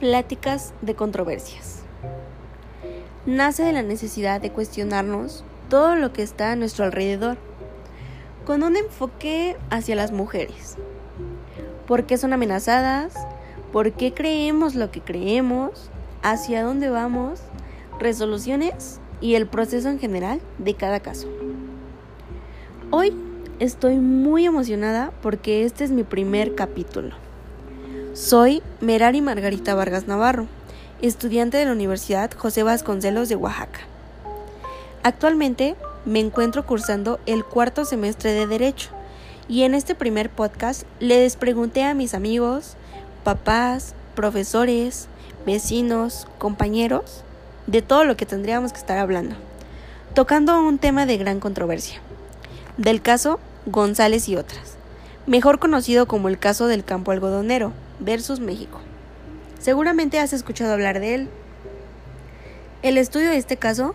Pláticas de controversias. Nace de la necesidad de cuestionarnos todo lo que está a nuestro alrededor, con un enfoque hacia las mujeres. ¿Por qué son amenazadas? ¿Por qué creemos lo que creemos? ¿Hacia dónde vamos? Resoluciones y el proceso en general de cada caso. Hoy estoy muy emocionada porque este es mi primer capítulo. Soy Merari Margarita Vargas Navarro, estudiante de la Universidad José Vasconcelos de Oaxaca. Actualmente me encuentro cursando el cuarto semestre de Derecho y en este primer podcast les pregunté a mis amigos, papás, profesores, vecinos, compañeros, de todo lo que tendríamos que estar hablando, tocando un tema de gran controversia, del caso González y otras, mejor conocido como el caso del campo algodonero, versus México. Seguramente has escuchado hablar de él. El estudio de este caso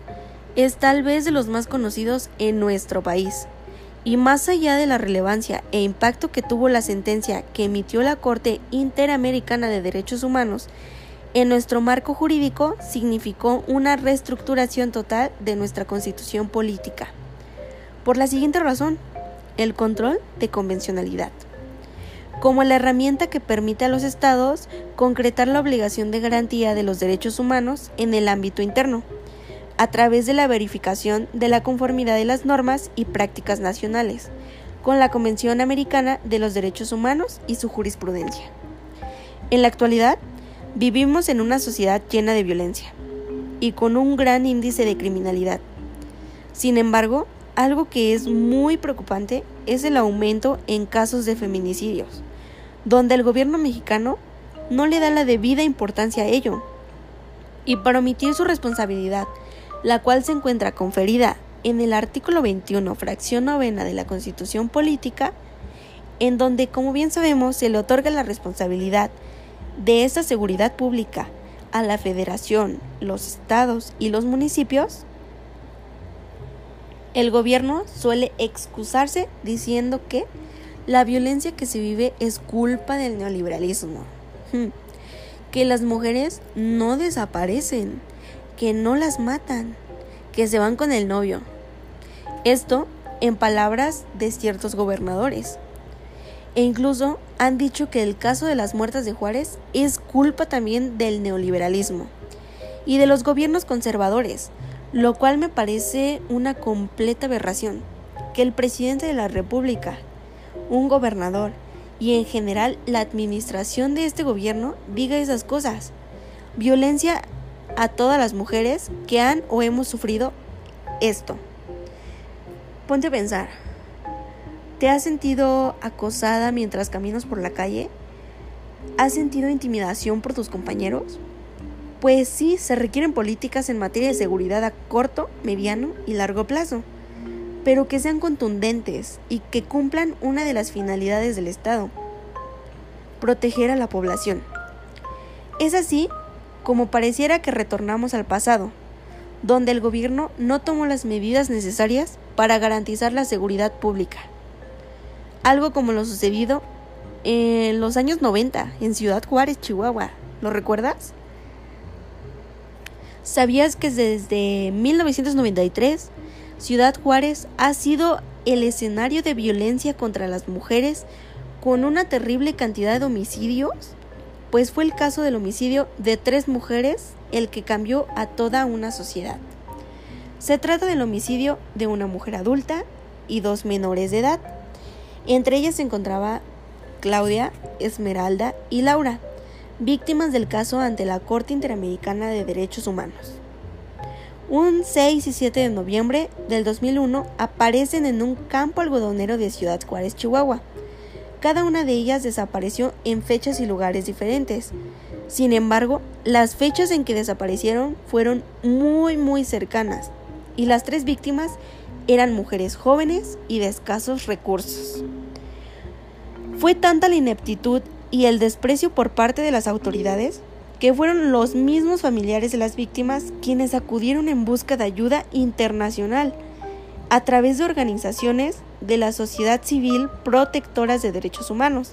es tal vez de los más conocidos en nuestro país. Y más allá de la relevancia e impacto que tuvo la sentencia que emitió la Corte Interamericana de Derechos Humanos, en nuestro marco jurídico significó una reestructuración total de nuestra constitución política. Por la siguiente razón, el control de convencionalidad como la herramienta que permite a los estados concretar la obligación de garantía de los derechos humanos en el ámbito interno, a través de la verificación de la conformidad de las normas y prácticas nacionales con la Convención Americana de los Derechos Humanos y su jurisprudencia. En la actualidad, vivimos en una sociedad llena de violencia y con un gran índice de criminalidad. Sin embargo, algo que es muy preocupante es el aumento en casos de feminicidios, donde el gobierno mexicano no le da la debida importancia a ello. Y para omitir su responsabilidad, la cual se encuentra conferida en el artículo 21, fracción novena de la Constitución Política, en donde, como bien sabemos, se le otorga la responsabilidad de esa seguridad pública a la federación, los estados y los municipios, el gobierno suele excusarse diciendo que la violencia que se vive es culpa del neoliberalismo. Hmm. Que las mujeres no desaparecen, que no las matan, que se van con el novio. Esto en palabras de ciertos gobernadores. E incluso han dicho que el caso de las muertas de Juárez es culpa también del neoliberalismo y de los gobiernos conservadores, lo cual me parece una completa aberración. Que el presidente de la República, un gobernador y en general la administración de este gobierno diga esas cosas. Violencia a todas las mujeres que han o hemos sufrido esto. Ponte a pensar. ¿Te has sentido acosada mientras caminas por la calle? ¿Has sentido intimidación por tus compañeros? Pues sí, se requieren políticas en materia de seguridad a corto, mediano y largo plazo pero que sean contundentes y que cumplan una de las finalidades del Estado, proteger a la población. Es así como pareciera que retornamos al pasado, donde el gobierno no tomó las medidas necesarias para garantizar la seguridad pública. Algo como lo sucedido en los años 90 en Ciudad Juárez, Chihuahua. ¿Lo recuerdas? ¿Sabías que desde 1993 Ciudad Juárez ha sido el escenario de violencia contra las mujeres con una terrible cantidad de homicidios, pues fue el caso del homicidio de tres mujeres el que cambió a toda una sociedad. Se trata del homicidio de una mujer adulta y dos menores de edad. Entre ellas se encontraba Claudia, Esmeralda y Laura, víctimas del caso ante la Corte Interamericana de Derechos Humanos. Un 6 y 7 de noviembre del 2001 aparecen en un campo algodonero de Ciudad Juárez, Chihuahua. Cada una de ellas desapareció en fechas y lugares diferentes. Sin embargo, las fechas en que desaparecieron fueron muy muy cercanas y las tres víctimas eran mujeres jóvenes y de escasos recursos. Fue tanta la ineptitud y el desprecio por parte de las autoridades que fueron los mismos familiares de las víctimas quienes acudieron en busca de ayuda internacional a través de organizaciones de la sociedad civil protectoras de derechos humanos,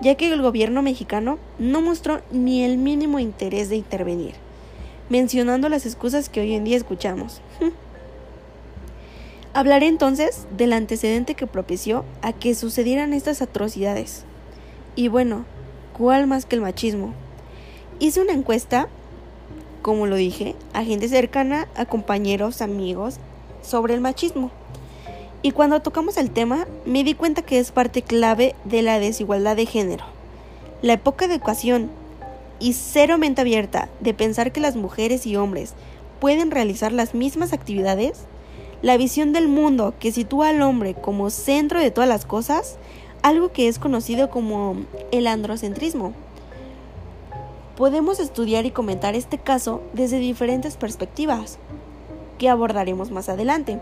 ya que el gobierno mexicano no mostró ni el mínimo interés de intervenir, mencionando las excusas que hoy en día escuchamos. Hablaré entonces del antecedente que propició a que sucedieran estas atrocidades. Y bueno, ¿cuál más que el machismo? Hice una encuesta, como lo dije, a gente cercana, a compañeros, amigos, sobre el machismo. Y cuando tocamos el tema, me di cuenta que es parte clave de la desigualdad de género. La poca educación y cero mente abierta de pensar que las mujeres y hombres pueden realizar las mismas actividades la visión del mundo que sitúa al hombre como centro de todas las cosas, algo que es conocido como el androcentrismo. Podemos estudiar y comentar este caso desde diferentes perspectivas, que abordaremos más adelante,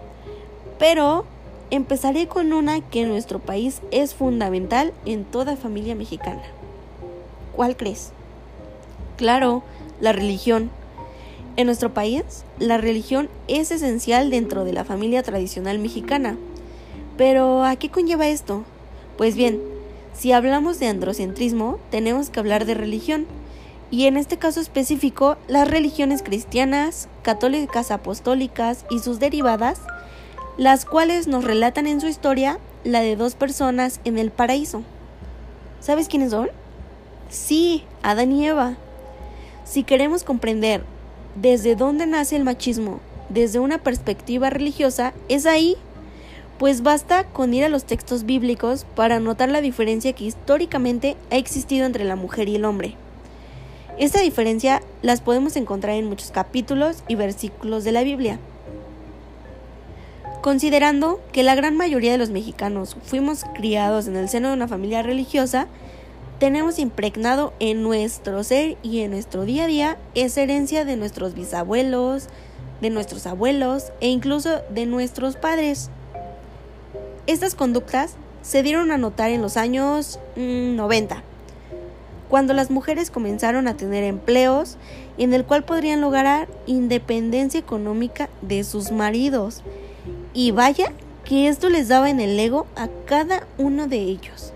pero empezaré con una que en nuestro país es fundamental en toda familia mexicana. ¿Cuál crees? Claro, la religión en nuestro país, la religión es esencial dentro de la familia tradicional mexicana. Pero, ¿a qué conlleva esto? Pues bien, si hablamos de androcentrismo, tenemos que hablar de religión, y en este caso específico, las religiones cristianas, católicas apostólicas y sus derivadas, las cuales nos relatan en su historia la de dos personas en el paraíso. ¿Sabes quiénes son? Sí, Adán y Eva. Si queremos comprender desde dónde nace el machismo desde una perspectiva religiosa es ahí, pues basta con ir a los textos bíblicos para notar la diferencia que históricamente ha existido entre la mujer y el hombre. Esta diferencia las podemos encontrar en muchos capítulos y versículos de la Biblia. Considerando que la gran mayoría de los mexicanos fuimos criados en el seno de una familia religiosa, tenemos impregnado en nuestro ser y en nuestro día a día esa herencia de nuestros bisabuelos, de nuestros abuelos e incluso de nuestros padres. Estas conductas se dieron a notar en los años 90, mm, cuando las mujeres comenzaron a tener empleos en el cual podrían lograr independencia económica de sus maridos. Y vaya que esto les daba en el ego a cada uno de ellos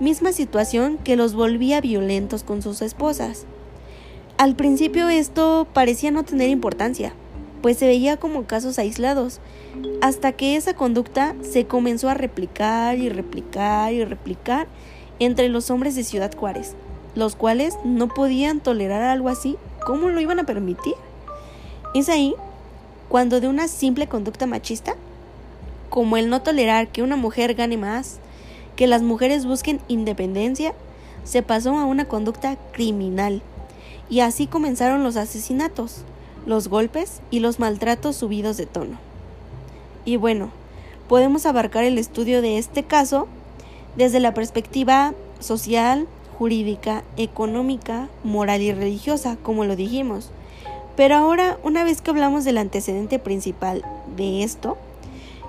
misma situación que los volvía violentos con sus esposas. Al principio esto parecía no tener importancia, pues se veía como casos aislados, hasta que esa conducta se comenzó a replicar y replicar y replicar entre los hombres de Ciudad Juárez, los cuales no podían tolerar algo así, ¿cómo lo iban a permitir? Es ahí cuando de una simple conducta machista, como el no tolerar que una mujer gane más, que las mujeres busquen independencia, se pasó a una conducta criminal. Y así comenzaron los asesinatos, los golpes y los maltratos subidos de tono. Y bueno, podemos abarcar el estudio de este caso desde la perspectiva social, jurídica, económica, moral y religiosa, como lo dijimos. Pero ahora, una vez que hablamos del antecedente principal de esto,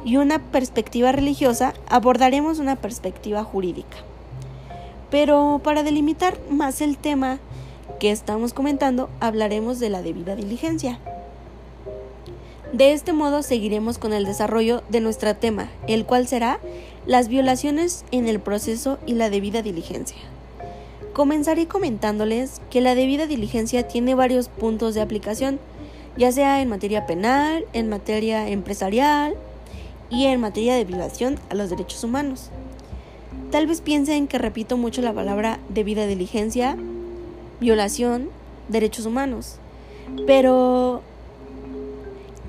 y una perspectiva religiosa, abordaremos una perspectiva jurídica. Pero para delimitar más el tema que estamos comentando, hablaremos de la debida diligencia. De este modo seguiremos con el desarrollo de nuestro tema, el cual será las violaciones en el proceso y la debida diligencia. Comenzaré comentándoles que la debida diligencia tiene varios puntos de aplicación, ya sea en materia penal, en materia empresarial, y en materia de violación a los derechos humanos. Tal vez piensen que repito mucho la palabra debida diligencia, violación, derechos humanos, pero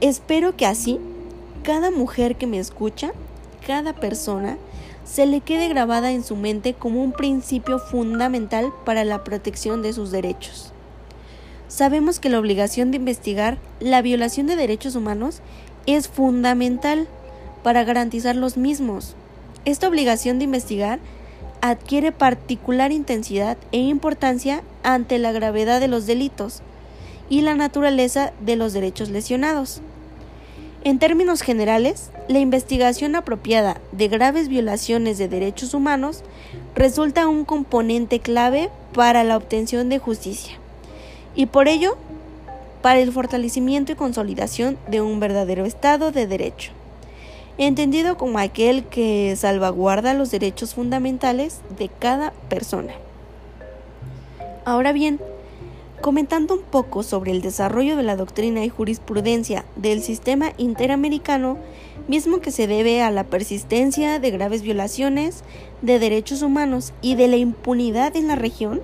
espero que así cada mujer que me escucha, cada persona, se le quede grabada en su mente como un principio fundamental para la protección de sus derechos. Sabemos que la obligación de investigar la violación de derechos humanos es fundamental para garantizar los mismos. Esta obligación de investigar adquiere particular intensidad e importancia ante la gravedad de los delitos y la naturaleza de los derechos lesionados. En términos generales, la investigación apropiada de graves violaciones de derechos humanos resulta un componente clave para la obtención de justicia y por ello para el fortalecimiento y consolidación de un verdadero Estado de Derecho. entendido como aquel que salvaguarda los derechos fundamentales de cada persona. Ahora bien, comentando un poco sobre el desarrollo de la doctrina y jurisprudencia del sistema interamericano, mismo que se debe a la persistencia de graves violaciones de derechos humanos y de la impunidad en la región,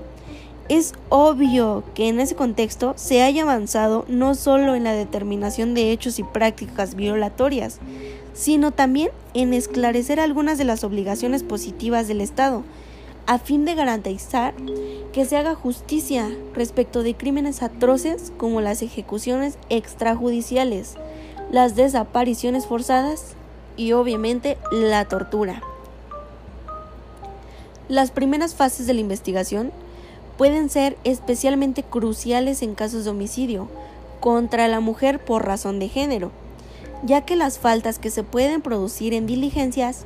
es obvio que en ese contexto se haya avanzado no solo en la determinación de hechos y prácticas violatorias, sino también en esclarecer algunas de las obligaciones positivas del Estado, a fin de garantizar que se haga justicia respecto de crímenes atroces como las ejecuciones extrajudiciales, las desapariciones forzadas y obviamente la tortura. Las primeras fases de la investigación pueden ser especialmente cruciales en casos de homicidio contra la mujer por razón de género, ya que las faltas que se pueden producir en diligencias,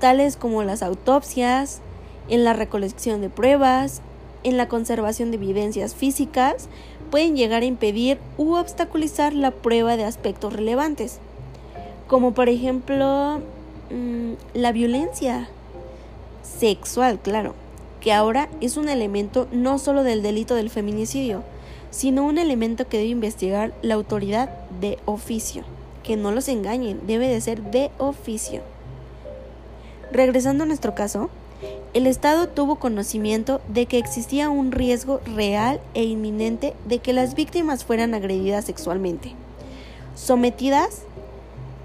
tales como las autopsias, en la recolección de pruebas, en la conservación de evidencias físicas, pueden llegar a impedir u obstaculizar la prueba de aspectos relevantes, como por ejemplo mm, la violencia sexual, claro que ahora es un elemento no solo del delito del feminicidio, sino un elemento que debe investigar la autoridad de oficio. Que no los engañen, debe de ser de oficio. Regresando a nuestro caso, el Estado tuvo conocimiento de que existía un riesgo real e inminente de que las víctimas fueran agredidas sexualmente, sometidas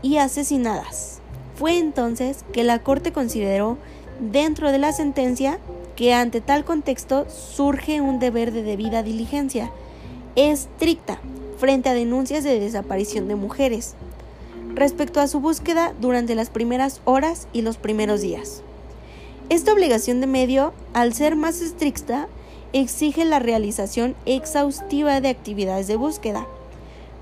y asesinadas. Fue entonces que la Corte consideró dentro de la sentencia que ante tal contexto surge un deber de debida diligencia estricta frente a denuncias de desaparición de mujeres respecto a su búsqueda durante las primeras horas y los primeros días. Esta obligación de medio, al ser más estricta, exige la realización exhaustiva de actividades de búsqueda,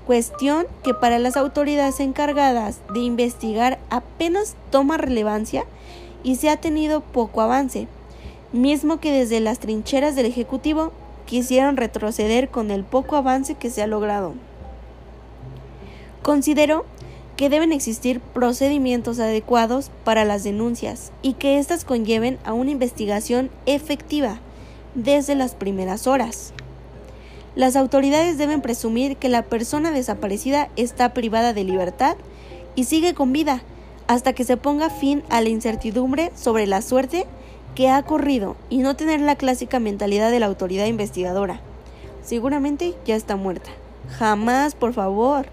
cuestión que para las autoridades encargadas de investigar apenas toma relevancia y se ha tenido poco avance, mismo que desde las trincheras del Ejecutivo quisieron retroceder con el poco avance que se ha logrado. Considero que deben existir procedimientos adecuados para las denuncias y que éstas conlleven a una investigación efectiva desde las primeras horas. Las autoridades deben presumir que la persona desaparecida está privada de libertad y sigue con vida hasta que se ponga fin a la incertidumbre sobre la suerte que ha corrido y no tener la clásica mentalidad de la autoridad investigadora. Seguramente ya está muerta. Jamás, por favor.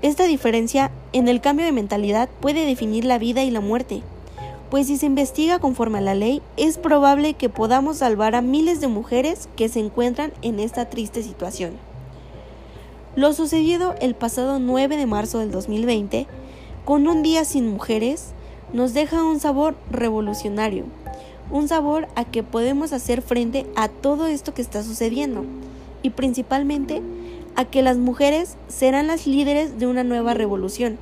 Esta diferencia en el cambio de mentalidad puede definir la vida y la muerte, pues si se investiga conforme a la ley, es probable que podamos salvar a miles de mujeres que se encuentran en esta triste situación. Lo sucedido el pasado 9 de marzo del 2020, con un día sin mujeres, nos deja un sabor revolucionario, un sabor a que podemos hacer frente a todo esto que está sucediendo y principalmente a que las mujeres serán las líderes de una nueva revolución,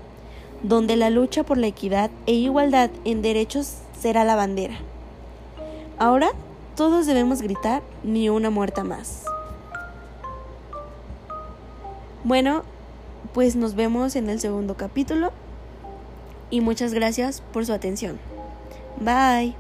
donde la lucha por la equidad e igualdad en derechos será la bandera. Ahora todos debemos gritar ni una muerta más. Bueno, pues nos vemos en el segundo capítulo y muchas gracias por su atención. Bye.